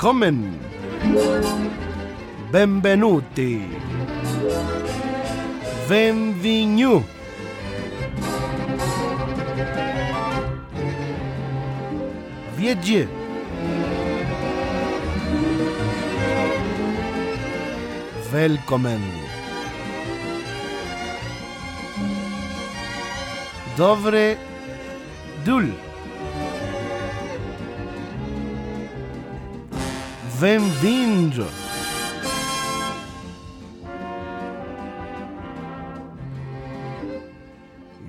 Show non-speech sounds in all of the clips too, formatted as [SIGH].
Willkommen. Benvenuti. Benvenu. Wiedzie. Velkommen. Dobre dul. Bem-vindo.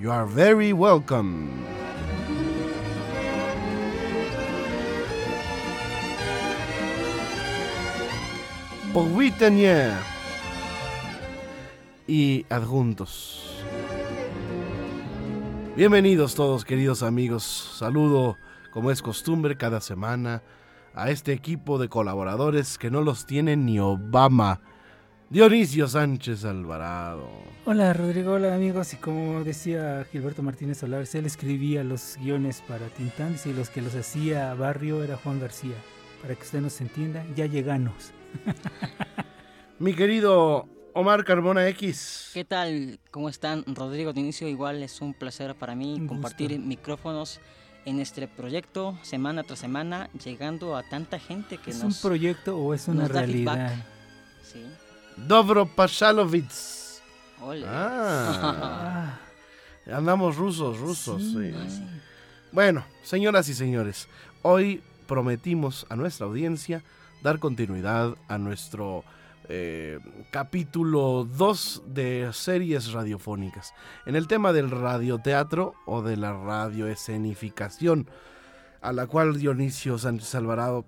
You are very welcome. Powitanie y adjuntos. Bienvenidos todos queridos amigos. Saludo como es costumbre cada semana a este equipo de colaboradores que no los tiene ni Obama. Dionisio Sánchez Alvarado. Hola Rodrigo, hola amigos. Y como decía Gilberto Martínez Solar, él escribía los guiones para Tintán y los que los hacía Barrio era Juan García. Para que usted nos entienda, ya llegamos. [LAUGHS] Mi querido Omar Carbona X. ¿Qué tal? ¿Cómo están? Rodrigo Dionisio, igual es un placer para mí Un compartir gusto. micrófonos en este proyecto semana tras semana, llegando a tanta gente que ¿Es nos, un proyecto o es una realidad? Sí. Dobro Pashalovitz. Ole. Ah, andamos rusos, rusos. Sí. sí. Ah, sí. Bueno, señoras y señores, hoy prometimos a nuestra audiencia dar continuidad a nuestro eh, capítulo 2 de series radiofónicas. En el tema del radioteatro o de la radioescenificación, a la cual Dionisio Sánchez Alvarado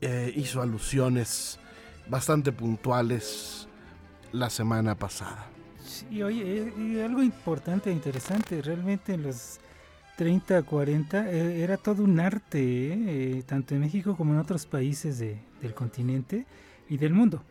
eh, hizo alusiones bastante puntuales la semana pasada. Sí, oye, y algo importante e interesante, realmente en los 30, 40 eh, era todo un arte, eh, eh, tanto en México como en otros países de- del continente y del mundo.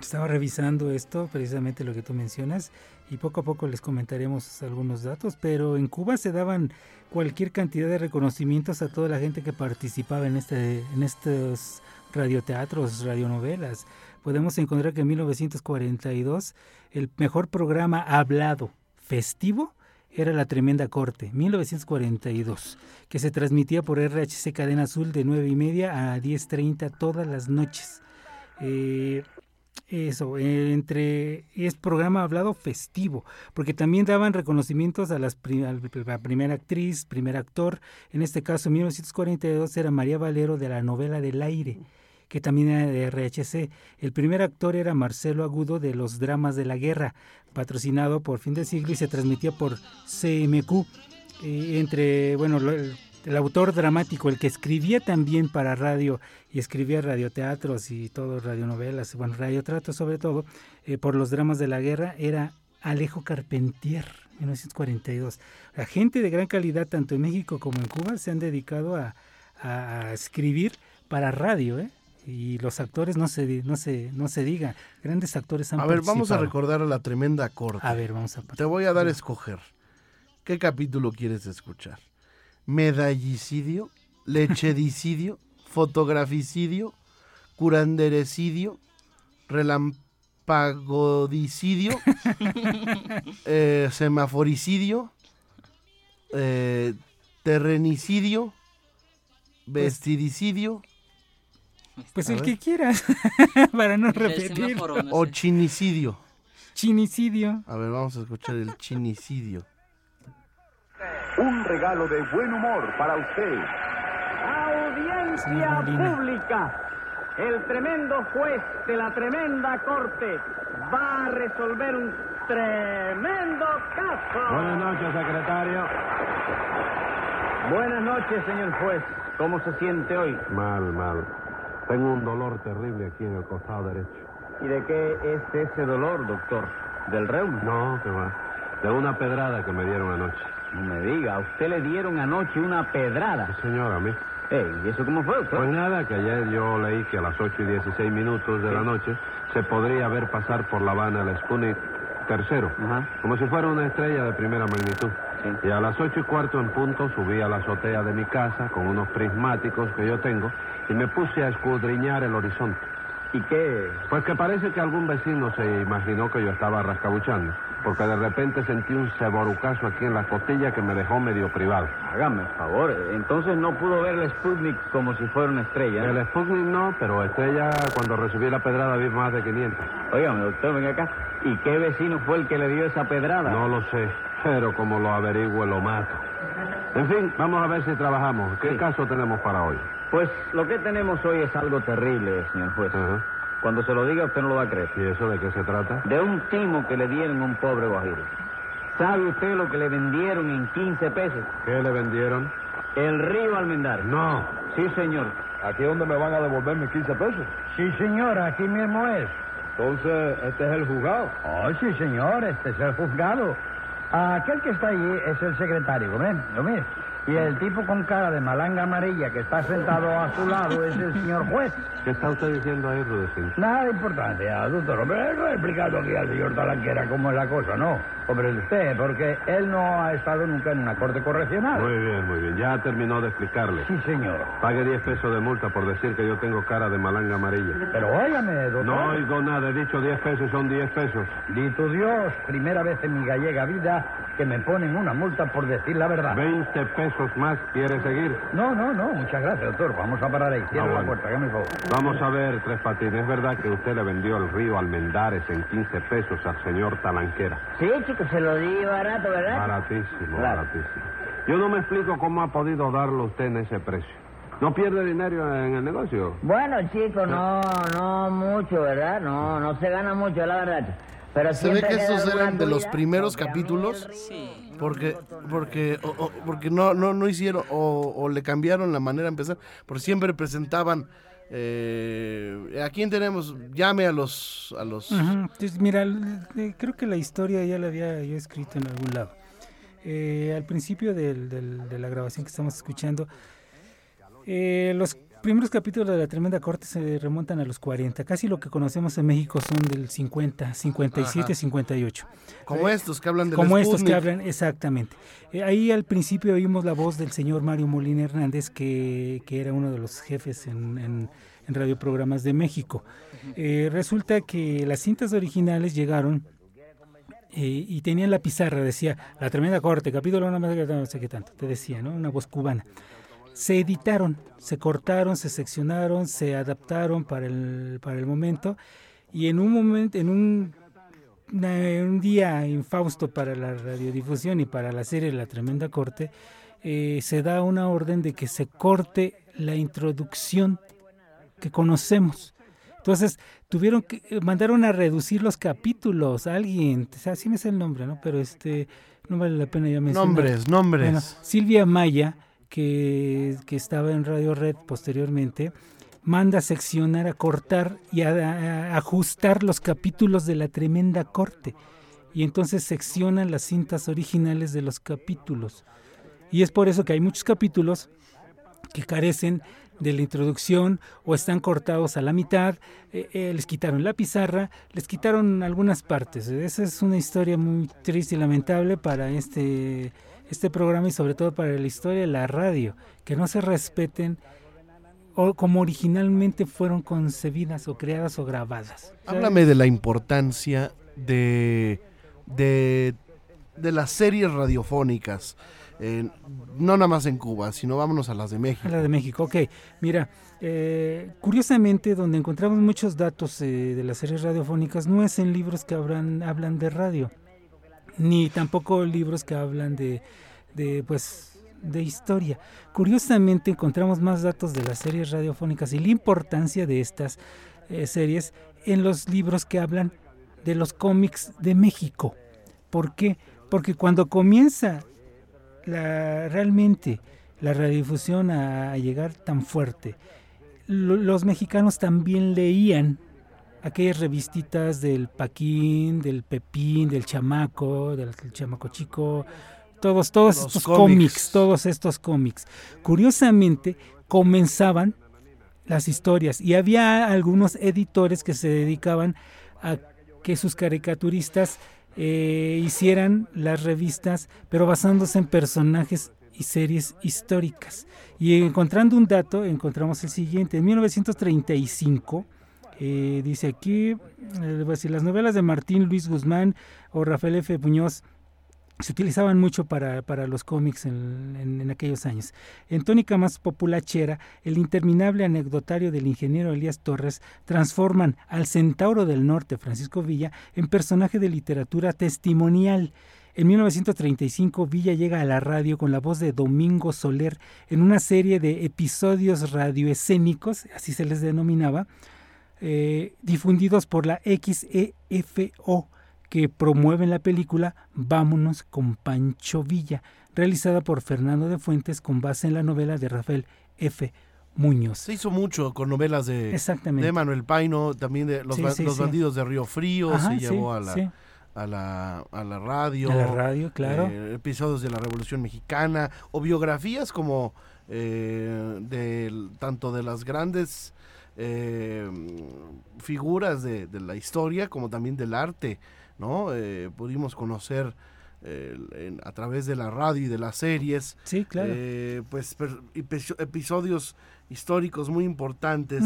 Estaba revisando esto, precisamente lo que tú mencionas, y poco a poco les comentaremos algunos datos, pero en Cuba se daban cualquier cantidad de reconocimientos a toda la gente que participaba en, este, en estos radioteatros, radionovelas. Podemos encontrar que en 1942 el mejor programa hablado festivo era La Tremenda Corte, 1942, que se transmitía por RHC Cadena Azul de 9 y media a 10.30 todas las noches. Eh, eso, eh, entre es programa hablado festivo, porque también daban reconocimientos a las la primera actriz, primer actor. En este caso, en 1942 era María Valero de la novela del aire, que también era de RHC. El primer actor era Marcelo Agudo de los dramas de la guerra, patrocinado por Fin del Siglo y se transmitía por CMQ. Entre, bueno, lo- el autor dramático, el que escribía también para radio y escribía radioteatros y todo, radionovelas, bueno, radiotratos sobre todo, eh, por los dramas de la guerra, era Alejo Carpentier, 1942. La gente de gran calidad, tanto en México como en Cuba, se han dedicado a, a- escribir para radio, ¿eh? Y los actores no se, no se, no se diga, grandes actores han A ver, vamos a recordar a la tremenda corte. A ver, vamos a Te voy a dar a escoger. ¿Qué capítulo quieres escuchar? ¿Medallicidio? ¿Lechedicidio? [LAUGHS] ¿Fotograficidio? ¿Curanderecidio? ¿Relampagodicidio? [LAUGHS] eh, ¿Semaforicidio? eh, ¿Terrenicidio? vestidicidio Pues A el ver. que quieras, [LAUGHS] para no repetir. no o sé. chinicidio. Chinicidio. A ver, vamos a escuchar el chinicidio. Un regalo de buen humor para usted. Audiencia pública. El tremendo juez de la tremenda corte va a resolver un tremendo caso. Buenas noches, secretario. Buenas noches, señor juez. ¿Cómo se siente hoy? Mal, mal. Tengo un dolor terrible aquí en el costado derecho. ¿Y de qué es ese dolor, doctor? ¿Del reuma? No, que va. De una pedrada que me dieron anoche. No me diga, a usted le dieron anoche una pedrada. Sí, señor, a mí. Ey, ¿y eso cómo fue, doctor? Pues nada, que ayer yo leí que a las 8 y 16 minutos de la noche se podría ver pasar por La Habana el Sputnik tercero, Ajá. como si fuera una estrella de primera magnitud. Sí. Y a las ocho y cuarto en punto subí a la azotea de mi casa con unos prismáticos que yo tengo y me puse a escudriñar el horizonte. ¿Y qué? Pues que parece que algún vecino se imaginó que yo estaba rascabuchando, porque de repente sentí un ceborucazo aquí en la costilla que me dejó medio privado. Hágame el favor. Entonces no pudo ver el Sputnik como si fuera una estrella. El Sputnik no, pero Estrella cuando recibí la pedrada vi más de 500. Óigame, doctor, venga acá. ¿Y qué vecino fue el que le dio esa pedrada? No lo sé, pero como lo averigüe lo mato. En fin, vamos a ver si trabajamos. ¿Qué Sí. caso tenemos para hoy? Pues lo que tenemos hoy es algo terrible, señor juez. Ajá. Cuando se lo diga, usted no lo va a creer. ¿Y eso de qué se trata? De un timo que le dieron a un pobre guajiro. ¿Sabe usted lo que le vendieron en 15 pesos? ¿Qué le vendieron? El río Almendar. No. Sí, señor. ¿Aquí es donde me van a devolver mis 15 pesos? Sí, señor, aquí mismo es. Entonces, este es el juzgado. Oh, sí, señor, este es el juzgado. Aquel que está allí es el secretario, ¿ven? ¿Lo mire? Y el tipo con cara de malanga amarilla que está sentado a su lado es el señor juez. ¿Qué está usted diciendo ahí, Rudecindo? Nada de importancia, doctor. Hombre, no he explicado aquí al señor Talanquera cómo es la cosa, ¿no? Hombre, usted, porque él no ha estado nunca en una corte correccional. Muy bien, muy bien. Ya terminó de explicarle. Sí, señor. Pague 10 pesos de multa por decir que yo tengo cara de malanga amarilla. Pero óigame, doctor. No oigo nada. He dicho 10 pesos, son 10 pesos. Dito Dios, primera vez en mi gallega vida que me ponen una multa por decir la verdad. 20 pesos más. ¿Quiere seguir? No, no, no, muchas gracias, doctor. Vamos a parar ahí. Cierra Ah, la puerta, hágame el favor. Vamos a ver, Tres Patines. ¿Es verdad que usted le vendió el río Almendares en 15 pesos al señor Talanquera? Sí, chico, se lo di barato, ¿verdad? Baratísimo, Claro. baratísimo. Yo no me explico cómo ha podido darlo usted en ese precio. ¿No pierde dinero en el negocio? Bueno, chico, no, no mucho, ¿verdad? No, no se gana mucho, la verdad. Pero Se ve que estos eran de los primeros capítulos. Sí. Porque, porque, o- o- porque no, no, no hicieron, o, o le cambiaron la manera de empezar, porque siempre presentaban, eh, ¿a quién tenemos? Llame a los, a los. Entonces, mira, creo que la historia ya la había yo escrito en algún lado. Eh, al principio del- del- de la grabación que estamos escuchando, eh, los primeros capítulos de la Tremenda Corte se remontan a los 40. Casi lo que conocemos en México son del 50, 57, Ajá. 58. como estos que hablan de Como estos que hablan, exactamente. Eh, ahí al principio oímos la voz del señor Mario Molina Hernández, que, que era uno de los jefes en, en, en radioprogramas de México. Eh, resulta que las cintas originales llegaron eh, y tenían la pizarra, decía, la tremenda corte, capítulo no, no sé qué tanto, te decía, ¿no? Una voz cubana. Se editaron, se cortaron, se seccionaron, se adaptaron para el, para el momento y en un momento, en un una- un día infausto para la radiodifusión y para la serie La Tremenda Corte, eh, se da una orden de que se corte la introducción que conocemos. Entonces, tuvieron que, eh, mandaron a reducir los capítulos, alguien, o sea, sí me sé el nombre, ¿no? Pero este, no vale la pena ya mencionar. Nombres, nombres. Bueno, Silvia Maya, que, estaba en Radio Red posteriormente, manda a seccionar, a cortar y a ajustar los capítulos de la tremenda corte. Y entonces seccionan las cintas originales de los capítulos. Y es por eso que hay muchos capítulos que carecen de la introducción o están cortados a la mitad, eh, eh, les quitaron la pizarra, les quitaron algunas partes. Esa es una historia muy triste y lamentable para este, este programa y sobre todo para la historia de la radio, que no se respeten o como originalmente fueron concebidas o creadas o grabadas. Háblame de la importancia de, de, de las series radiofónicas. eh, no nada más en Cuba, sino vámonos a las de México. A la de México, ok. Mira, eh, curiosamente, donde encontramos muchos datos eh, de las series radiofónicas no es en libros que hablan, hablan de radio, ni tampoco libros que hablan de, pues, de historia. Curiosamente, encontramos más datos de las series radiofónicas y la importancia de estas eh, series en los libros que hablan de los cómics de México. ¿Por qué? Porque cuando comienza la, realmente la radiodifusión a, llegar tan fuerte, lo- los mexicanos también leían aquellas revistitas del Paquín, del Pepín, del Chamaco, del Chamaco Chico, todos, todos Los estos cómics. cómics, todos estos cómics. Curiosamente, comenzaban las historias y había algunos editores que se dedicaban a que sus caricaturistas eh, hicieran las revistas, pero basándose en personajes y series históricas. Y encontrando un dato, encontramos el siguiente. En 1935, eh, dice aquí, eh, a decir, las novelas de Martín Luis Guzmán o Rafael F. Muñoz se utilizaban mucho para, para los cómics en, en- en aquellos años. En tónica más populachera, el interminable anecdotario del ingeniero Elías Torres transforman al centauro del norte, Francisco Villa, en personaje de literatura testimonial. En 1935, Villa llega a la radio con la voz de Domingo Soler en una serie de episodios radioescénicos, así se les denominaba, eh, difundidos por la XEFO, que promueven la película Vámonos con Pancho Villa, realizada por Fernando de Fuentes con base en la novela de Rafael F. Muñoz. Se hizo mucho con novelas de, Exactamente. de Manuel Paino, también de los, Sí, ba- sí, los sí. bandidos de Río Frío, Ajá, se llevó a la, a la, a la radio. A la radio, claro. eh, episodios de la Revolución Mexicana o biografías como eh, del- tanto de las grandes eh, figuras de, de la historia como también del arte, ¿no? Eh, pudimos conocer eh, en- a través de la radio y de las series, Sí, claro. eh, pues per- episodios históricos muy importantes.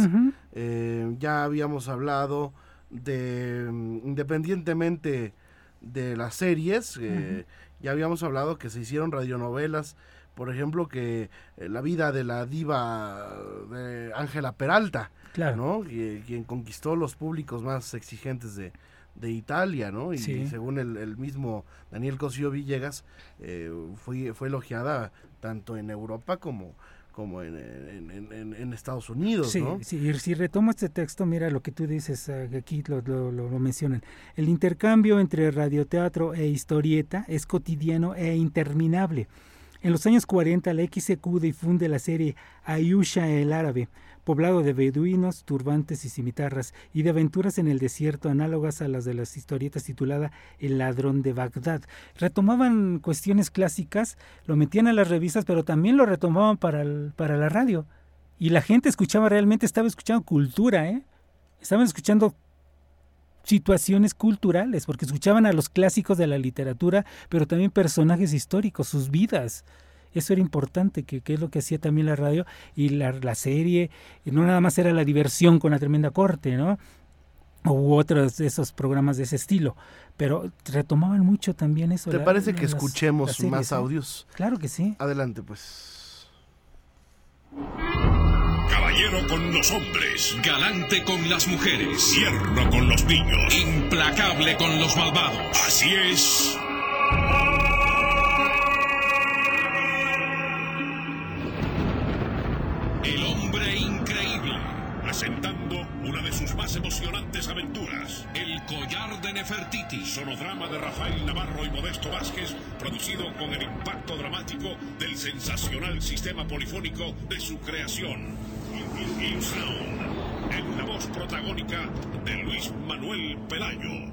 Eh, ya habíamos hablado de, mm, independientemente de las series, ya habíamos hablado que se hicieron radionovelas, por ejemplo, que eh, la vida de la diva de Ángela Peralta, Claro. ¿no? Que- quien conquistó los públicos más exigentes de, de Italia, ¿no? Y Sí. según el, el mismo Daniel Cosío Villegas, eh, fue, fue elogiada tanto en Europa como, como en, en- en- en- en Estados Unidos, Sí, ¿no? sí, y si retomo este texto, mira lo que tú dices, que aquí lo, lo- lo- lo mencionan. El intercambio entre radioteatro e historieta es cotidiano e interminable. En los años 40, la XQ difunde la serie Ayusha el Árabe, poblado de beduinos, turbantes y cimitarras, y de aventuras en el desierto análogas a las de las historietas titulada El ladrón de Bagdad. Retomaban cuestiones clásicas, lo metían a las revistas, pero también lo retomaban para, para la radio. Y la gente escuchaba realmente, estaba escuchando cultura, ¿eh? Estaban escuchando situaciones culturales, porque escuchaban a los clásicos de la literatura, pero también personajes históricos, sus vidas. Eso era importante, que, que es lo que hacía también la radio y la, la serie. Y no nada más era la diversión con la tremenda corte, ¿no? U otros de esos programas de ese estilo. Pero retomaban mucho también eso. ¿Te la- parece que las- escuchemos las series, más ¿eh? audios? Claro que sí. Adelante, pues. Caballero con los hombres, galante con las mujeres, tierno con los niños, implacable con los malvados. Así es. El hombre increíble, presentando una de sus más emocionantes aventuras, El collar de Nefertiti, sonodrama de Rafael Navarro y Modesto Vázquez, producido con el impacto dramático del sensacional sistema polifónico de su creación. En la voz protagónica de Luis Manuel Pelayo.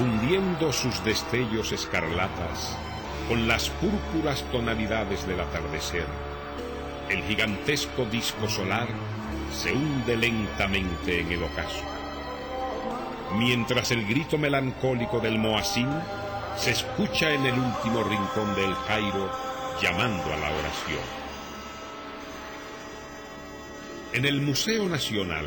fundiendo sus destellos escarlatas con las púrpuras tonalidades del atardecer. El gigantesco disco solar se hunde lentamente en el ocaso. Mientras el grito melancólico del Moacín se escucha en el último rincón del Cairo llamando a la oración. En el Museo Nacional,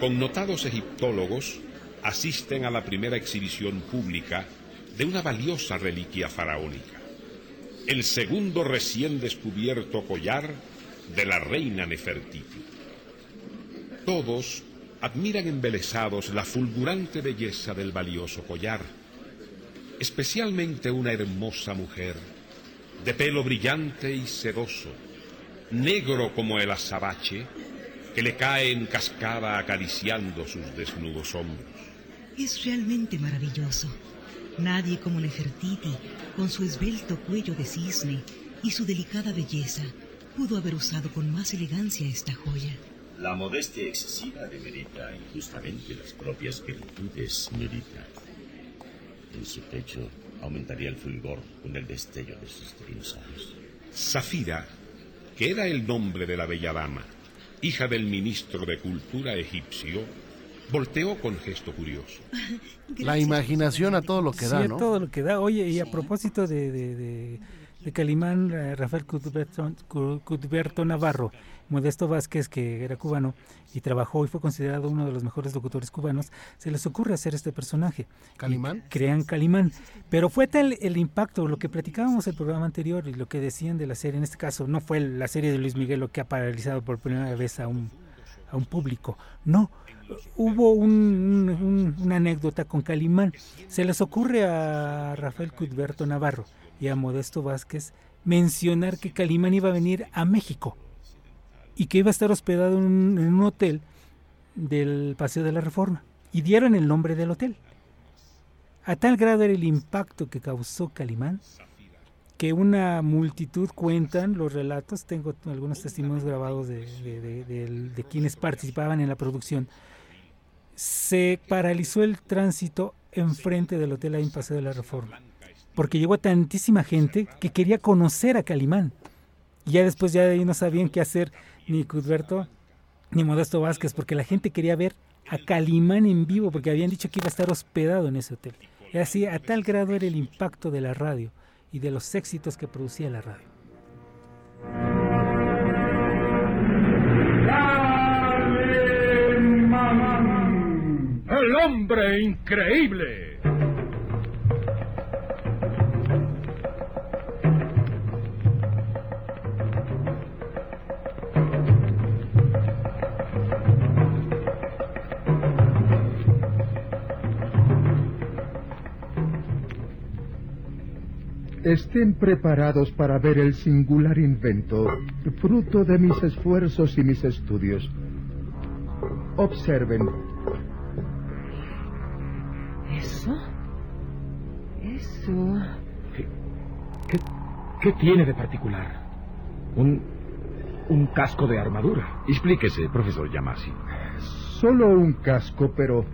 connotados egiptólogos asisten a la primera exhibición pública de una valiosa reliquia faraónica, el segundo recién descubierto collar de la reina Nefertiti. Todos admiran embelesados la fulgurante belleza del valioso collar, especialmente una hermosa mujer, de pelo brillante y sedoso, negro como el azabache, que le cae en cascada acariciando sus desnudos hombros. Es realmente maravilloso. Nadie como Nefertiti, con su esbelto cuello de cisne y su delicada belleza, pudo haber usado con más elegancia esta joya. La modestia excesiva demerita injustamente las propias virtudes, señorita. En su pecho aumentaría el fulgor con el destello de sus divinos ojos. Zafira, que era el nombre de la bella dama, hija del ministro de Cultura egipcio, volteó con gesto curioso. [LAUGHS] La imaginación a todo lo que da, Sí, a ¿no? todo lo que da. Oye, y a propósito de, de, de- de Calimán, eh, Rafael Cuthberto, Cu- Cuthberto Navarro, Modesto Vázquez, que era cubano y trabajó y fue considerado uno de los mejores locutores cubanos, se les ocurre hacer este personaje. ¿Calimán? Crean Calimán. Pero fue tal el impacto, lo que platicábamos el programa anterior y lo que decían de la serie, en este caso no fue la serie de Luis Miguel lo que ha paralizado por primera vez a un, a un público, no. Hubo un- un- un- una anécdota con Calimán. Se les ocurre a Rafael Cuthberto Navarro y a Modesto Vázquez mencionar que Calimán iba a venir a México y que iba a estar hospedado en un, hotel del Paseo de la Reforma. Y dieron el nombre del hotel. A tal grado era el impacto que causó Calimán que una multitud cuentan los relatos, tengo algunos testimonios grabados de quienes participaban en la producción, se paralizó el tránsito enfrente del hotel ahí en Paseo de la Reforma, porque llegó tantísima gente que quería conocer a Calimán. Y ya después ya de ahí no sabían qué hacer ni Cuthberto ni Modesto Vázquez, porque la gente quería ver a Calimán en vivo, porque habían dicho que iba a estar hospedado en ese hotel. Así, a tal grado era el impacto de la radio y de los éxitos que producía la radio. El hombre increíble. Estén preparados para ver el singular invento, fruto de mis esfuerzos y mis estudios. Observen. Eso. ¿Qué tiene de particular? Un. un casco de armadura. Explíquese, profesor Yamasi. Solo un casco, pero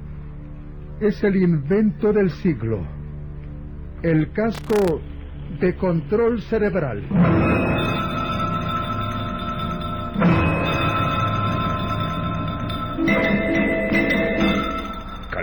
es el invento del siglo. El casco de control cerebral.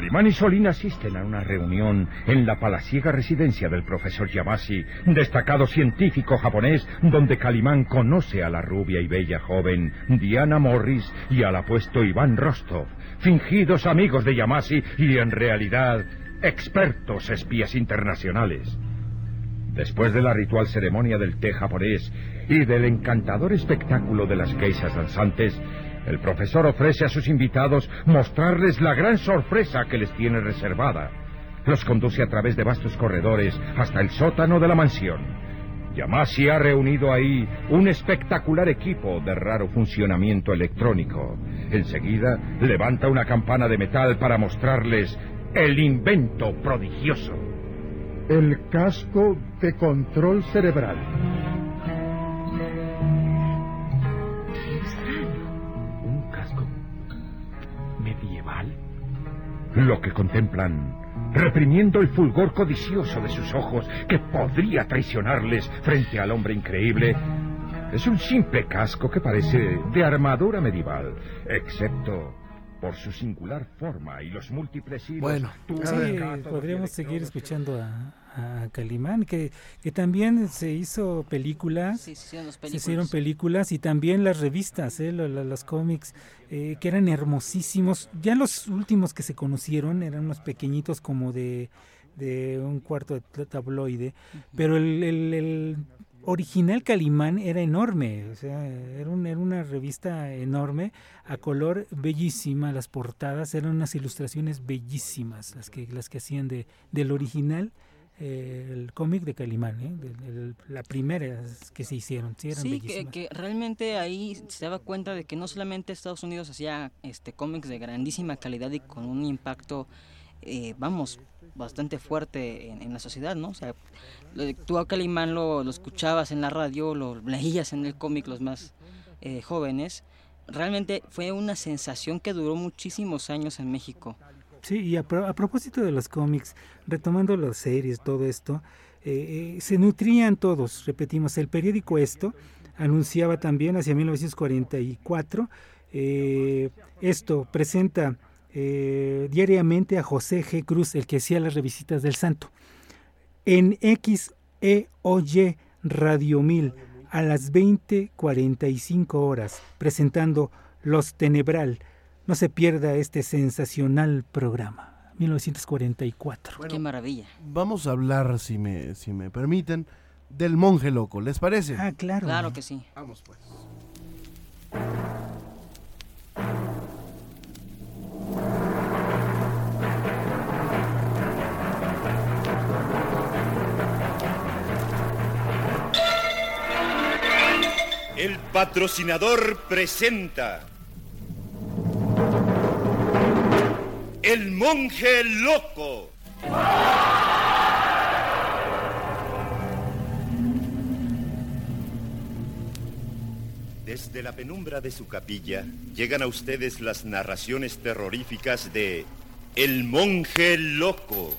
Calimán y Solín asisten a una reunión en la palaciega residencia del profesor Yamasi, destacado científico japonés, donde Calimán conoce a la rubia y bella joven Diana Morris y al apuesto Iván Rostov, fingidos amigos de Yamasi y en realidad expertos espías internacionales. Después de la ritual ceremonia del té japonés y del encantador espectáculo de las geishas danzantes, el profesor ofrece a sus invitados mostrarles la gran sorpresa que les tiene reservada. Los conduce a través de vastos corredores hasta el sótano de la mansión. Yamasi ha reunido ahí un espectacular equipo de raro funcionamiento electrónico. Enseguida levanta una campana de metal para mostrarles el invento prodigioso. El casco de control cerebral. Lo que contemplan, reprimiendo el fulgor codicioso de sus ojos que podría traicionarles frente al hombre increíble, es un simple casco que parece de armadura medieval, excepto por su singular forma y los múltiples hilos. Bueno, Sí, podríamos seguir escuchando a, a Calimán, que, que también se hizo películas, Sí, se hicieron se películas. hicieron películas y también las revistas, ¿eh? lo- lo- los cómics, eh, que eran hermosísimos. Ya los últimos que se conocieron eran unos pequeñitos como de, de un cuarto de tabl- tabloide, pero el, el- el original Calimán era enorme, o sea, era, un- era una revista enorme, a color bellísima, las portadas eran unas ilustraciones bellísimas, las que, las que hacían de, del original. Eh, el cómic de Calimán, ¿eh? de- de- de la primera que se hicieron, sí, eran Sí, que, realmente ahí se daba cuenta de que no solamente Estados Unidos hacía este cómics de grandísima calidad y con un impacto, eh, vamos, bastante fuerte en, en la sociedad, ¿no? O sea, lo de- tú a Calimán lo, lo escuchabas en la radio, lo leías en el cómic los más eh, jóvenes. Realmente fue una sensación que duró muchísimos años en México. Sí, y a, pro- a propósito de los cómics, retomando las series, todo esto, eh, eh, se nutrían todos, repetimos, el periódico Esto anunciaba también hacia 1944, eh, esto presenta diariamente a José G. Cruz, el que hacía las revisitas del Santo, en XEOY Radio 1000 a las 20.45 horas, presentando Los Tenebral. No se pierda este sensacional programa. 1944. Qué maravilla. Vamos a hablar, si me, si me permiten, del monje loco, ¿les parece? Ah, claro. Claro que sí. Vamos pues. El patrocinador presenta. El monje loco. Desde la penumbra de su capilla llegan a ustedes las narraciones terroríficas de El monje loco.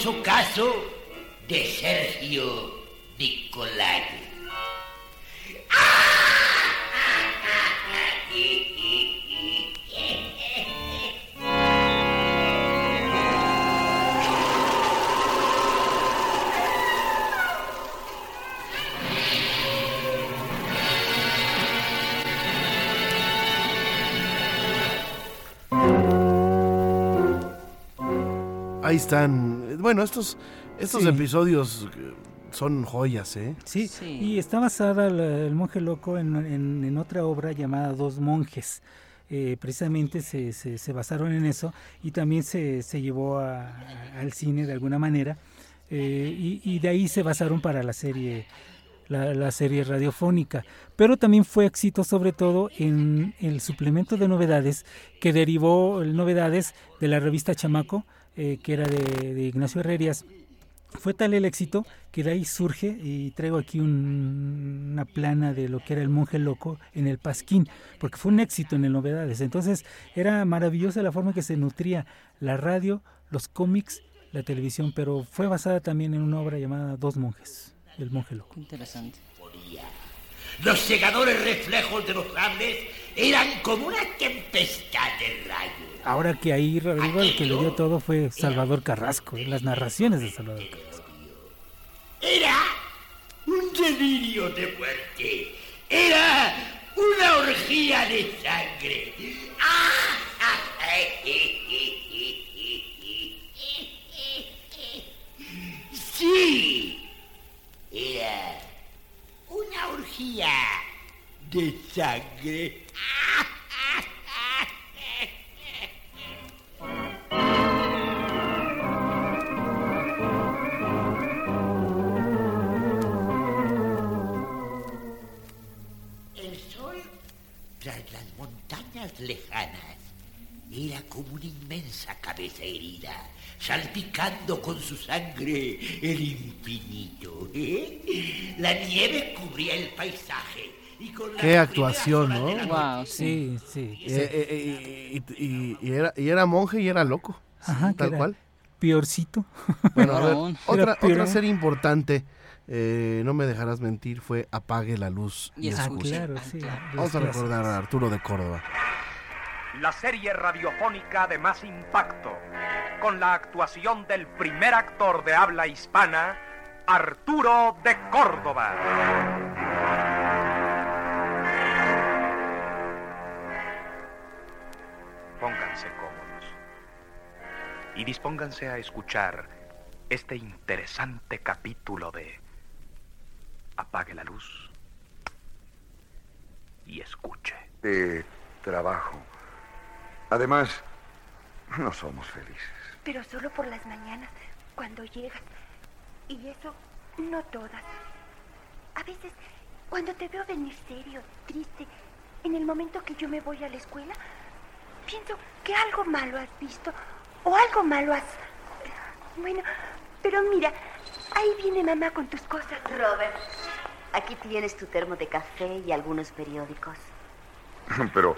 Espantoso caso de Sergio Nicolai. Bueno, estos, estos Sí. episodios eh, son joyas, ¿eh? Sí, y está basada la- el monje loco en, en- en otra obra llamada Dos monjes. Eh, precisamente se, se- se basaron en eso y también se, se llevó a- a- al cine de alguna manera eh, y, y de ahí se basaron para la serie la, la serie radiofónica pero también fue éxito sobre todo en el suplemento de novedades que derivó el novedades de la revista Chamaco eh, que era de, de Ignacio Herrerias fue tal el éxito que de ahí surge, y traigo aquí un- una plana de lo que era el monje loco en el Pasquín, porque fue un éxito en el Novedades. Entonces era maravillosa la forma en que se nutría la radio, los cómics, la televisión, pero fue basada también en una obra llamada Dos monjes, el monje loco. Interesante. Los segadores reflejos de los sables eran como una tempestad de rayos. Ahora que ahí, Rodrigo, el que le dio todo fue Salvador Carrasco, ¿eh? las narraciones de Salvador Carrasco. Era un delirio de muerte. Era una orgía de sangre. [LAUGHS] Sí, era una orgía de sangre. Su sangre el infinito. ¿eh? La nieve cubría el paisaje. Y con Qué actuación, ¿no? noche- Sí, sí. Eh, eh, eh, y, y- y era, y era monje y era loco. Ajá, tal cual. Piorcito. [LAUGHS] Bueno, a ver, otra, peor. otra serie importante, eh, no me dejarás mentir, fue Apague la luz y, claro, sí, Vamos a recordar a Arturo de Córdoba. La serie radiofónica de más impacto, con la actuación del primer actor de habla hispana, Arturo de Córdoba. Pónganse cómodos y dispónganse a escuchar este interesante capítulo de Apague la luz y escuche. de trabajo. Además, no somos felices. Pero solo por las mañanas, cuando llegas. Y eso, no todas. A veces, cuando te veo venir serio, triste, en el momento que yo me voy a la escuela, pienso que algo malo has visto o algo malo has... Bueno, pero mira, ahí viene mamá con tus cosas. Robert, aquí tienes tu termo de café y algunos periódicos. Pero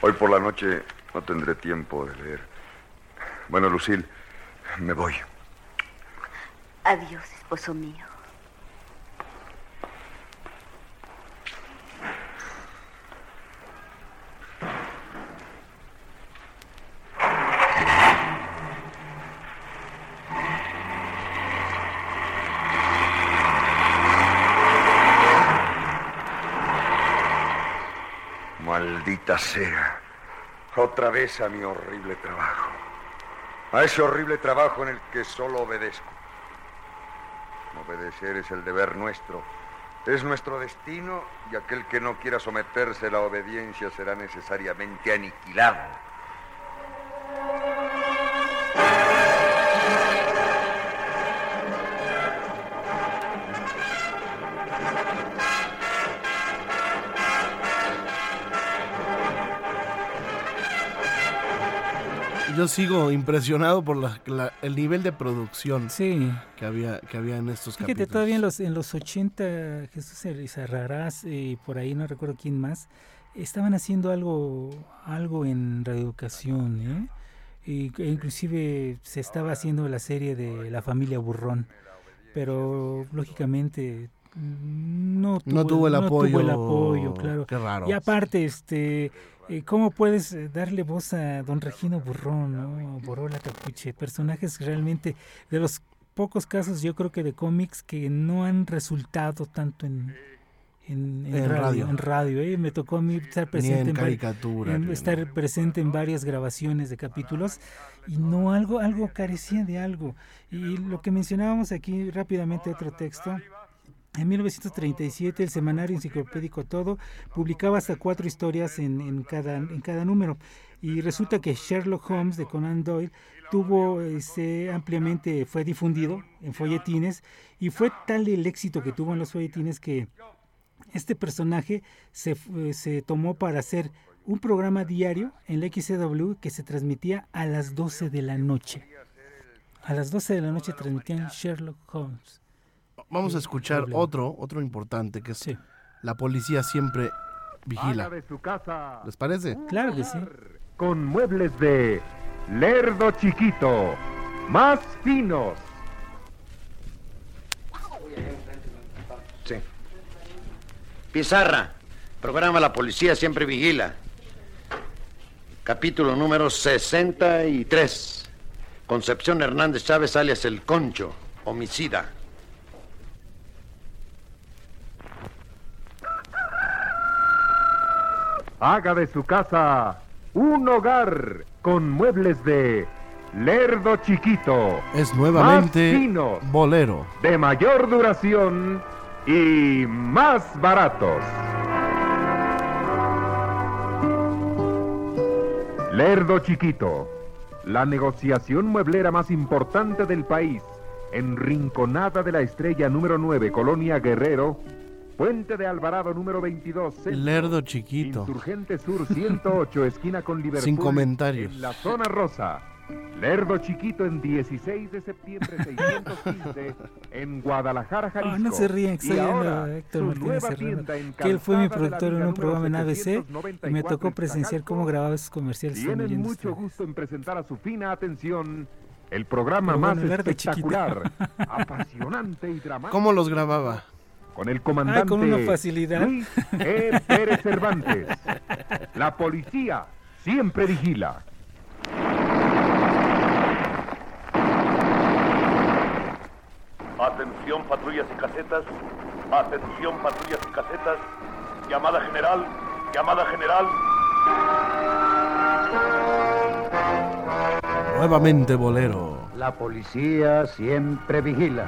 hoy por la noche no tendré tiempo de leer. Bueno, Lucille, me voy. Adiós, esposo mío. Maldita sea. Otra vez a mi horrible trabajo. A ese horrible trabajo en el que solo obedezco. Obedecer es el deber nuestro. Es nuestro destino y aquel que no quiera someterse a la obediencia será necesariamente aniquilado. Yo sigo impresionado por la- la- el nivel de producción Sí. que había que había en estos Fíjate, capítulos. todavía en los, en los 80, Jesús Elizarrarás y por ahí no recuerdo quién más, estaban haciendo algo, algo en radioeducación, ¿eh? Y, e inclusive se estaba haciendo la serie de La familia Burrón, pero lógicamente no tuvo, No tuvo el no apoyo. el apoyo, claro. Qué raro. Y aparte, este, eh, ¿cómo puedes eh, darle voz a don Regino Burrón, ¿no? Borola Capuche? Personajes realmente de los pocos casos, yo creo que de cómics que no han resultado tanto en, en, en En radio. radio. En radio ¿eh? Me tocó a mí estar presente caricatura, en- estar presente en varias grabaciones de capítulos y no algo, algo carecía de algo. Y lo que mencionábamos aquí rápidamente, otro texto. En 1937 el semanario enciclopédico Todo publicaba hasta cuatro historias en, en cada, número y resulta que Sherlock Holmes de Conan Doyle tuvo ampliamente, fue difundido en folletines y fue tal el éxito que tuvo en los folletines que este personaje se, se tomó para hacer un programa diario en la XCW que se transmitía a las 12 de la noche. A las 12 de la noche transmitían Sherlock Holmes. Vamos a escuchar Problema. otro, otro importante que es la policía siempre vigila. Haga de su casa ¿Les parece? Claro que sí. con muebles de Lerdo Chiquito, más finos. Sí. Pizarra, programa La Policía Siempre Vigila. Capítulo número 63. Concepción Hernández Chávez, alias El Concho, homicida. Haga de su casa un hogar con muebles de Lerdo Chiquito. Es nuevamente Más finos, bolero. de mayor duración y más baratos. Lerdo Chiquito, la negociación mueblera más importante del país, en Rinconada de la Estrella número 9, Colonia Guerrero, Puente de Alvarado número 22. centro. Lerdo chiquito. Insurgente Sur 108, esquina con Liverpool. Sin comentarios. En la zona rosa. Lerdo Chiquito en 16 de septiembre [LAUGHS] 615 en Guadalajara, Jalisco. Ah, no se ríen, estoy ahora, Héctor Martínez Serrano, en que él fue mi productor en un programa en ABC y me 794 tocó en presenciar cómo grababa sus comerciales. Tienen mucho gusto en presentar a su fina atención el programa más bueno, Lerdo espectacular, [LAUGHS] apasionante y dramático. ¿Cómo los grababa? Con el comandante Ah, con una facilidad. Luis E. Pérez Cervantes. La policía siempre vigila. Atención patrullas y casetas. Atención patrullas y casetas. Llamada general. Llamada general. Nuevamente bolero. La policía siempre vigila.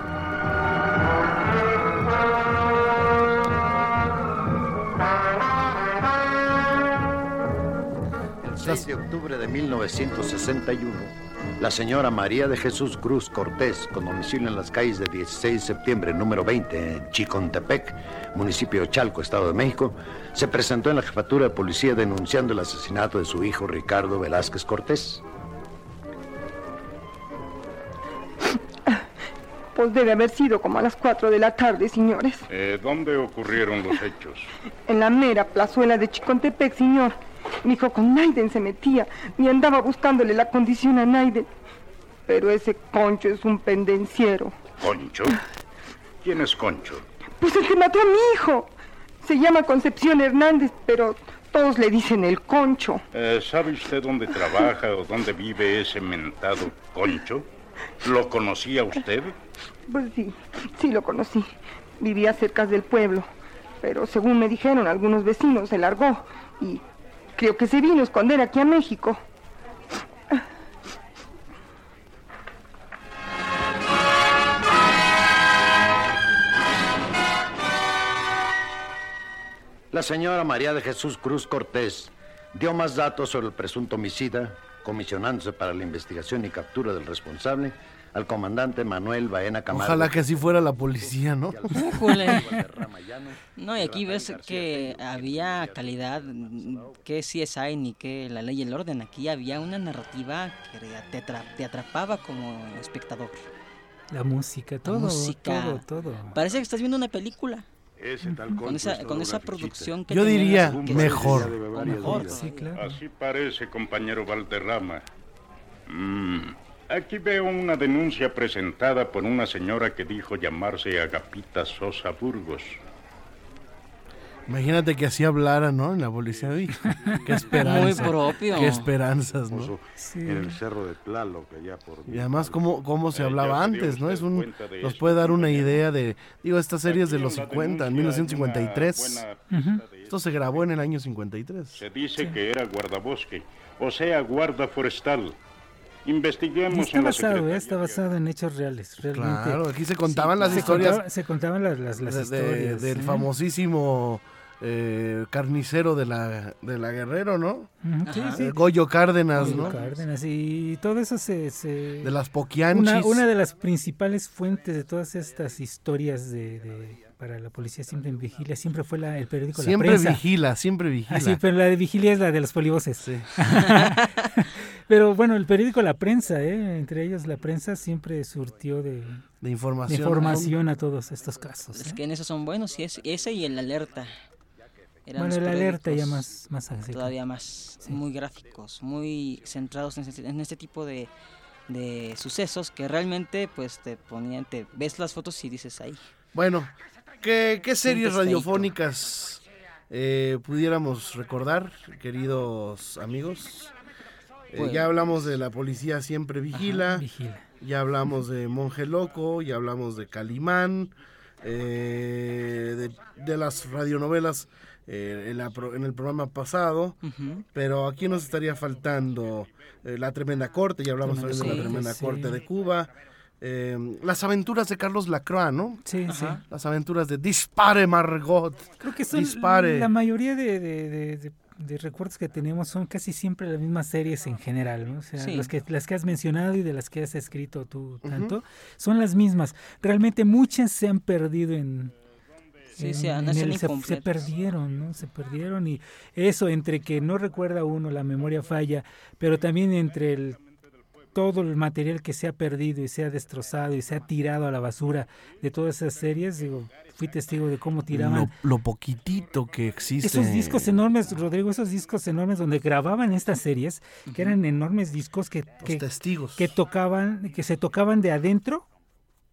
6 de octubre de 1961, la señora María de Jesús Cruz Cortés, con domicilio en las calles de 16 de septiembre, número 20, en Chicontepec, municipio de Chalco, Estado de México, se presentó en la jefatura de policía denunciando el asesinato de su hijo Ricardo Velázquez Cortés. [SNIFFS] Pues debe haber sido como a las 4 de la tarde, señores. Eh, ¿Dónde ocurrieron los hechos? [LAUGHS] En la mera plazuela de Chicontepec, señor. Mi hijo con Naiden se metía y andaba buscándole la condición a Naiden. Pero ese concho es un pendenciero. ¿Concho? ¿Quién es Concho? Pues el que mató a mi hijo. Se llama Concepción Hernández, pero todos le dicen el concho. Eh, ¿Sabe usted dónde trabaja o dónde vive ese mentado Concho? ¿Lo conocía usted? Pues sí, sí lo conocí. Vivía cerca del pueblo. Pero según me dijeron algunos vecinos, se largó. Y creo que se vino a esconder aquí a México. La señora María de Jesús Cruz Cortés dio más datos sobre el presunto homicida, comisionándose para la investigación y captura del responsable al comandante Manuel Baena Camargo. Ojalá que así fuera la policía, ¿no? [LAUGHS] Híjole. No, y aquí ves que había calidad, que CSI ni que la ley y el orden. Aquí había una narrativa que te, atra- te atrapaba como espectador. La música, La todo, música. todo, todo. Parece que estás viendo una película. Ese tal Con esa, con esa producción que Yo diría que- mejor. mejor. Así parece, compañero Valderrama. Mm, Aquí veo una denuncia presentada por una señora que dijo llamarse Agapita Sosa Burgos. Imagínate que así hablara, ¿no? En la policía. Uy, qué esperanza. Muy propio. Qué esperanzas, ¿no? En el cerro de Tlaloc, allá por... Y además, ¿cómo, cómo se hablaba antes, no? Es un, nos puede dar una idea de, digo, estas series de los 50, en denuncia hay una 1953. buena Esto se grabó en el año 53. Se dice que era guardabosque, o sea, guarda forestal. Investiguemos está en basado, ¿eh? Está basado en hechos reales, realmente. Claro, aquí se contaban las se historias contaba- se contaban las, las, las de- de- historias. del ¿eh? famosísimo eh, carnicero de la, de la Guerrero, ¿no? Sí, sí. Goyo Cárdenas, Goyo ¿no? Cárdenas, y todo eso se... se- De las Poquianchis. Una, una de las principales fuentes de todas estas historias de, de- para la policía siempre en vigilia siempre fue la, el periódico Siempre La Prensa. vigila, siempre vigila. Ah, sí, pero la de vigilia es la de los polivoces. [LAUGHS] pero bueno, el periódico La Prensa, ¿eh? entre ellos la prensa siempre surtió de, de información, de información a todos estos casos. Es ¿eh? que en esos son buenos, y es, ese y el alerta. Eran Bueno, el alerta ya más, más así. Todavía más, muy gráficos, muy centrados en este, en este tipo de, de sucesos que realmente pues te ponían, te ves las fotos y dices ahí. Bueno, ¿qué, qué series radiofónicas eh, pudiéramos recordar, queridos amigos? Eh, Pues- ya hablamos de la policía siempre vigila, vigila. ya hablamos de Monje Loco, ya hablamos de Calimán, eh, de, de las radionovelas eh, en, la pro- en el programa pasado, pero aquí nos estaría faltando eh, La Tremenda Corte, ya hablamos también de La Tremenda sí. Corte de Cuba. eh, las aventuras de Carlos Lacroix, ¿no? Sí, sí. Las aventuras de Dispare Margot. Creo que son Dispare. la mayoría de, de- de- de- de recuerdos que tenemos son casi siempre las mismas series en general, ¿no? O sea, Sí. los que, las que has mencionado y de las que has escrito tú tanto, son las mismas. Realmente muchas se han perdido en, Sí, sí, en- han- en él se, se perdieron, ¿no? Se perdieron y eso entre que no recuerda uno, la memoria falla, pero también entre el todo el material que se ha perdido y se ha destrozado y se ha tirado a la basura de todas esas series, digo, fui testigo de cómo tiraban Lo, lo poquitito que existe. esos discos enormes, Rodrigo, esos discos enormes donde grababan estas series, que eran enormes discos que, que, testigos. que tocaban, que se tocaban de adentro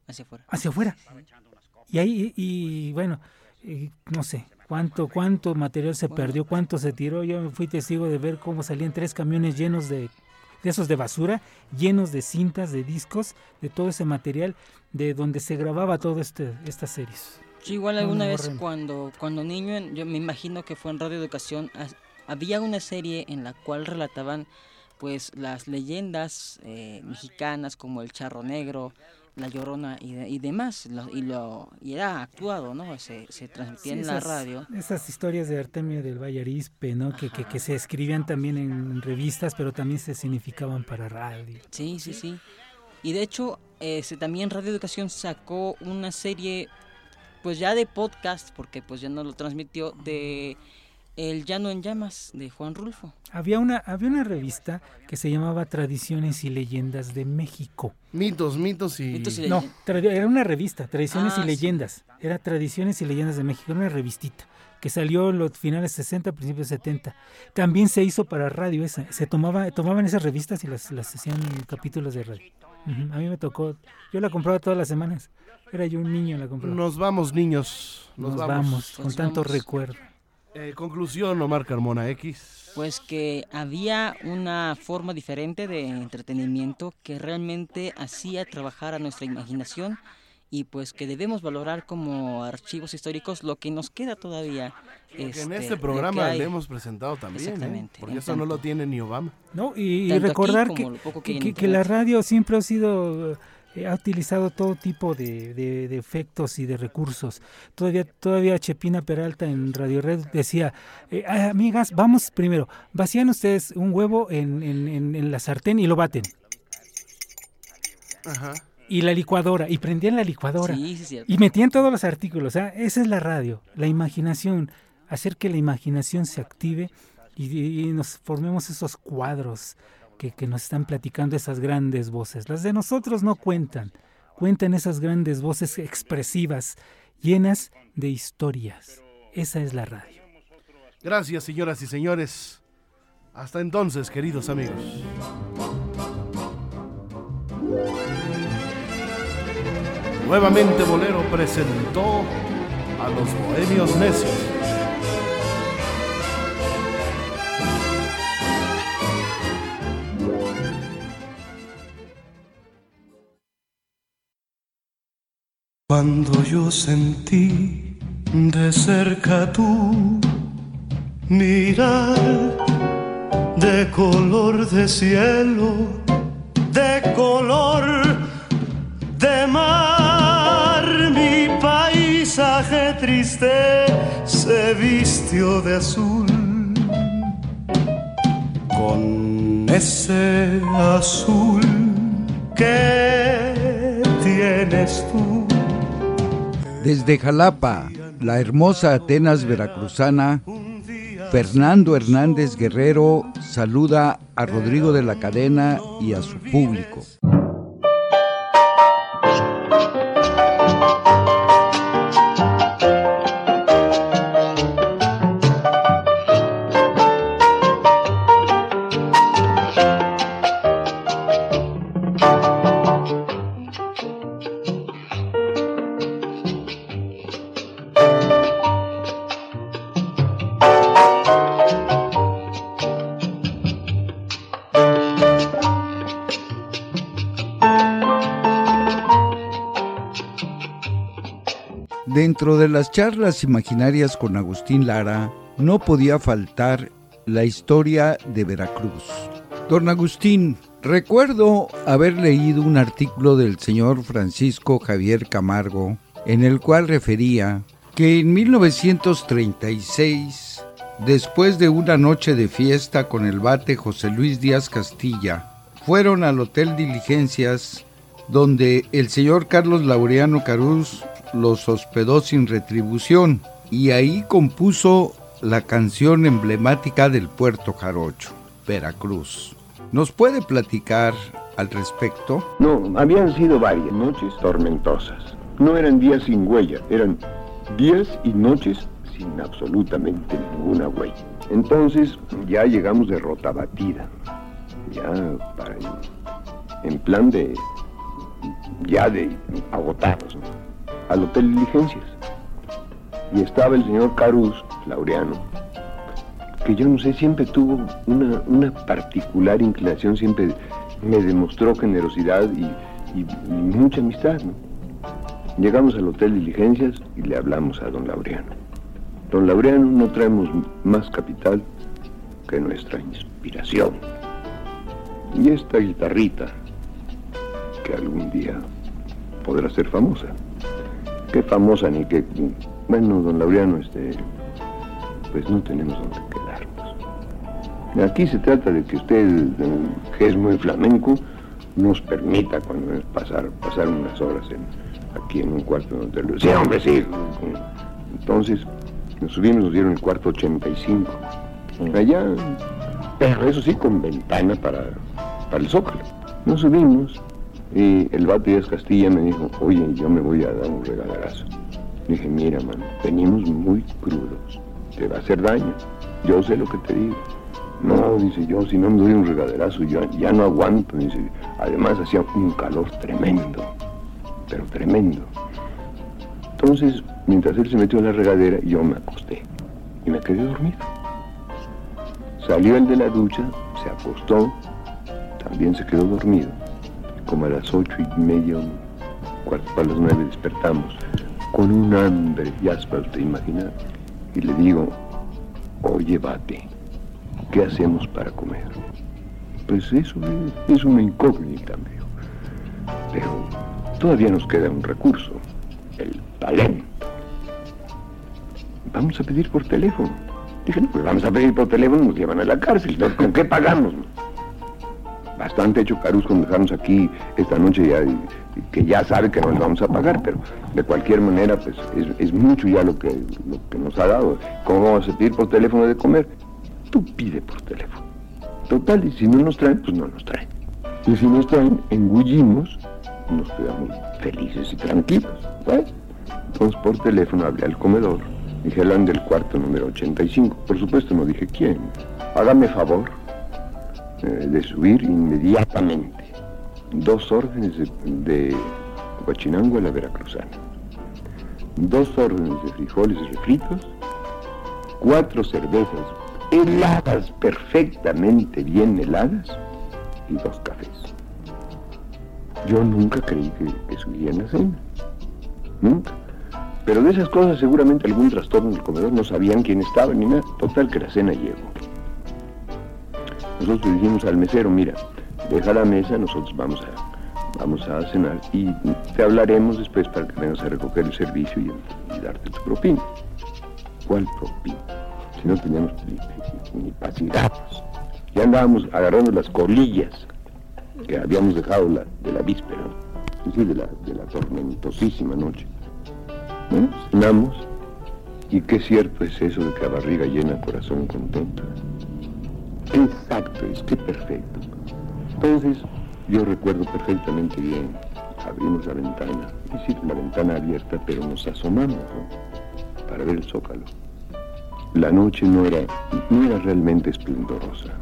Hacia afuera. hacia afuera. Y ahí, y, bueno, y no sé cuánto, cuánto material se perdió, cuánto se tiró. Yo fui testigo de ver cómo salían tres camiones llenos de, de esos de basura, llenos de cintas, de discos, de todo ese material de donde se grababa todo este, estas series. Yo igual alguna no, vez cuando, cuando niño, yo me imagino que fue en Radio Educación, había una serie en la cual relataban pues las leyendas eh, mexicanas como el Charro Negro, la Llorona y, de- y demás, lo- y, lo, y era actuado, ¿no? Se, se transmitía Sí, en la radio. Esas historias de Artemio del Valle Arizpe, ¿no? Que, que, que se escribían también en revistas, pero también se significaban para radio. Sí, sí, sí. Y de hecho, este, también Radio Educación sacó una serie, pues ya de podcast, porque pues ya no lo transmitió, de El Llano en Llamas, de Juan Rulfo. Había una, había una revista que se llamaba Tradiciones y Leyendas de México. Mitos, mitos y... Mitos y No, era una revista, Tradiciones Ah, y sí. Leyendas. Era Tradiciones y Leyendas de México, era una revistita que salió en los finales 60, principios 70. También se hizo para radio esa. Se tomaba, tomaban esas revistas y las, las hacían capítulos de radio. A mí me tocó, yo la compraba todas las semanas. Era yo un niño la compraba. Nos vamos, niños. Nos, Nos vamos. vamos, con tanto recuerdo. Eh, conclusión, Omar Carmona X. Pues que había una forma diferente de entretenimiento que realmente hacía trabajar a nuestra imaginación y pues que debemos valorar como archivos históricos lo que nos queda todavía. Que en este, este programa hay. le hemos presentado también, ¿eh? Exactamente, porque en eso no lo tiene ni Obama. No, y, recordar como que, lo poco que que, que- la radio siempre ha sido, ha utilizado todo tipo de, de- de efectos y de recursos. Todavía, todavía Chepina Peralta en Radio Red decía, eh, "Ah, amigas, vamos primero, vacían ustedes un huevo en, en- en- en la sartén y lo baten. Ajá. Y la licuadora, y prendían la licuadora. Sí, sí, cierto. Y metían todos los artículos. o sea, esa es la radio, la imaginación, hacer que la imaginación se active y, y nos formemos esos cuadros que, nos están platicando esas grandes voces. Las de nosotros no cuentan, cuentan esas grandes voces expresivas, llenas de historias. Esa es la radio. Gracias, señoras y señores. Hasta entonces, queridos amigos. Nuevamente Bolero presentó a los Bohemios Necios. Cuando yo sentí de cerca tu mirar de color de cielo, de color de mar, mi paisaje triste se vistió de azul. Con ese azul que tienes tú. Desde Jalapa, la hermosa Atenas veracruzana, Fernando Hernández Guerrero saluda a Rodrigo de la Cadena y a su público. Dentro de las charlas imaginarias con Agustín Lara, no podía faltar la historia de Veracruz. Don Agustín, recuerdo haber leído un artículo del señor Francisco Javier Camargo, en el cual refería que en 1936, después de una noche de fiesta con el bate José Luis Díaz Castilla, fueron al Hotel Diligencias, donde el señor Carlos Laureano Carús los hospedó sin retribución y ahí compuso la canción emblemática del puerto Jarocho, Veracruz. ¿Nos puede platicar al respecto? No, habían sido varias noches tormentosas. No eran días sin huella, eran días y noches sin absolutamente ninguna huella. Entonces ya llegamos de rota batida, ya para en, plan de ya de agotados, al hotel Diligencias. Y estaba el señor Carus Laureano, que yo no sé, siempre tuvo una, una particular inclinación, siempre me demostró generosidad y, mucha amistad. Llegamos al Hotel Diligencias y le hablamos a don Laureano. Don Laureano, no traemos más capital que nuestra inspiración. Y esta guitarrita, que algún día podrá ser famosa. Qué famosa ni qué... Bueno, don Laureano, este, pues no tenemos donde quedarnos. Aquí se trata de que usted, que es muy flamenco, nos permita cuando pasar, pasar unas horas aquí en un cuarto de hotel. Sí, hombre, sí. Entonces, nos subimos, nos dieron el cuarto 85. Allá, pero eso sí, con ventana para, para el zócalo. Nos subimos y el Bate Díaz Castilla me dijo, oye, yo me voy a dar un regalarazo. Dije, mira, mano, venimos muy crudos, te va a hacer daño, yo sé lo que te digo. No, dice yo, si no me doy un regaderazo, yo ya no aguanto. Dice, además hacía un calor tremendo, pero tremendo. Entonces, mientras él se metió en la regadera, yo me acosté y me quedé dormido. Salió el de la ducha, se acostó, también se quedó dormido. Como a las ocho y media, cuarto para las nueve despertamos con un hambre, ya para usted imaginar. Y le digo, oye, bate, ¿qué hacemos para comer? Pues eso es, una incógnita, amigo. Pero todavía nos queda un recurso, el talento. Vamos a pedir por teléfono. Dije, no, pues vamos a pedir por teléfono, nos llevan a la cárcel. ¿Con qué pagamos? Bastante hecho Carus con dejarnos aquí esta noche ya que ya sabe que nos vamos a pagar, pero de cualquier manera, pues es, mucho ya lo que, lo que nos ha dado. ¿Cómo vamos a pedir por teléfono de comer? Tú pide por teléfono. Total, y si no nos traen, pues no nos traen. Y si nos traen, engullimos, nos quedamos felices y tranquilos. Entonces por teléfono hablé al comedor, dijeron del cuarto número 85. Por supuesto no dije quién. Hágame favor eh, de subir inmediatamente dos órdenes de, guachinango a la veracruzana, dos órdenes de frijoles refritos, cuatro cervezas heladas, perfectamente bien heladas, y dos cafés. Yo nunca creí que, que subían la cena. Nunca. Pero de esas cosas seguramente algún trastorno del comedor no sabían quién estaba ni nada. Total que la cena llegó. Nosotros dijimos al mesero, mira, deja la mesa, nosotros vamos a, vamos a cenar y te hablaremos después para que vengas a recoger el servicio y, darte tu propina. ¿Cuál propina? Si no teníamos ni, ni Ya andábamos agarrando las colillas que habíamos dejado de la víspera, es decir, de la, de la tormentosísima noche. Bueno, cenamos y qué cierto es eso de que a barriga llena, corazón contento. Exacto, es que perfecto. Entonces, yo recuerdo perfectamente bien, abrimos la ventana, es decir, la ventana abierta, pero nos asomamos para ver el zócalo. La noche no era, no era realmente esplendorosa,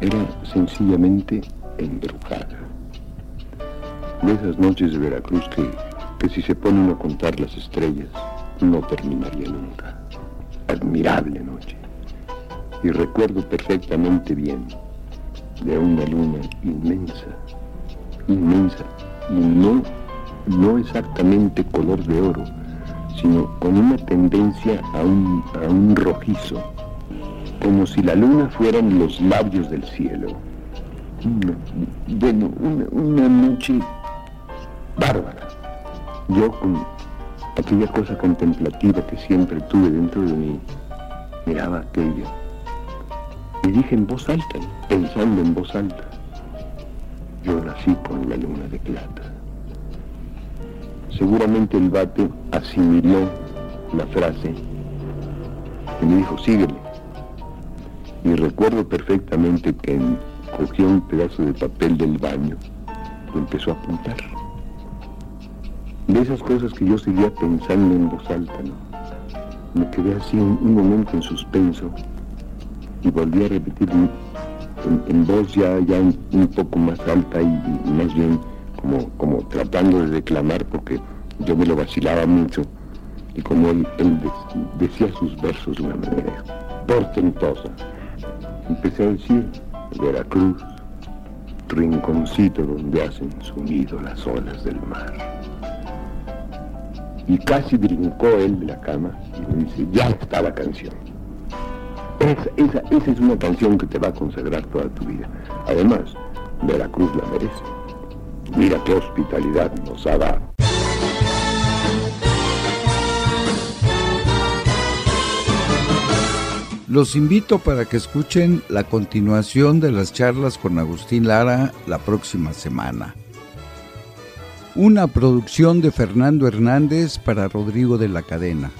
era sencillamente embrujada. De esas noches de Veracruz que, que si se ponen a contar las estrellas, no terminaría nunca. Admirable noche. Y recuerdo perfectamente bien de una luna inmensa, inmensa, y no, no exactamente color de oro, sino con una tendencia a un, a un rojizo, como si la luna fueran los labios del cielo. bueno, una, una noche bárbara. Yo con aquella cosa contemplativa que siempre tuve dentro de mí, miraba aquello y dije en voz alta, pensando en voz alta, yo nací con la luna de plata. seguramente el bate asimiló la frase y me dijo, sígueme. Y recuerdo perfectamente que cogió un pedazo de papel del baño y empezó a apuntar. De esas cosas que yo seguía pensando en voz alta, ¿no? Me quedé así un, un momento en suspenso y volví a repetir en, voz ya, ya un, poco más alta y, más bien como, como tratando de declamar porque yo me lo vacilaba mucho y como él, decía sus versos de una manera portentosa. Empecé a decir Veracruz, rinconcito donde hacen su nido las olas del mar. Y casi brincó él de la cama y me dice, ya está la canción. Esa, esa, es una canción que te va a consagrar toda tu vida. Además, Veracruz la merece. Mira qué hospitalidad nos ha dado. Los invito para que escuchen la continuación de las charlas con Agustín Lara la próxima semana. Una producción de Fernando Hernández para Rodrigo de la Cadena.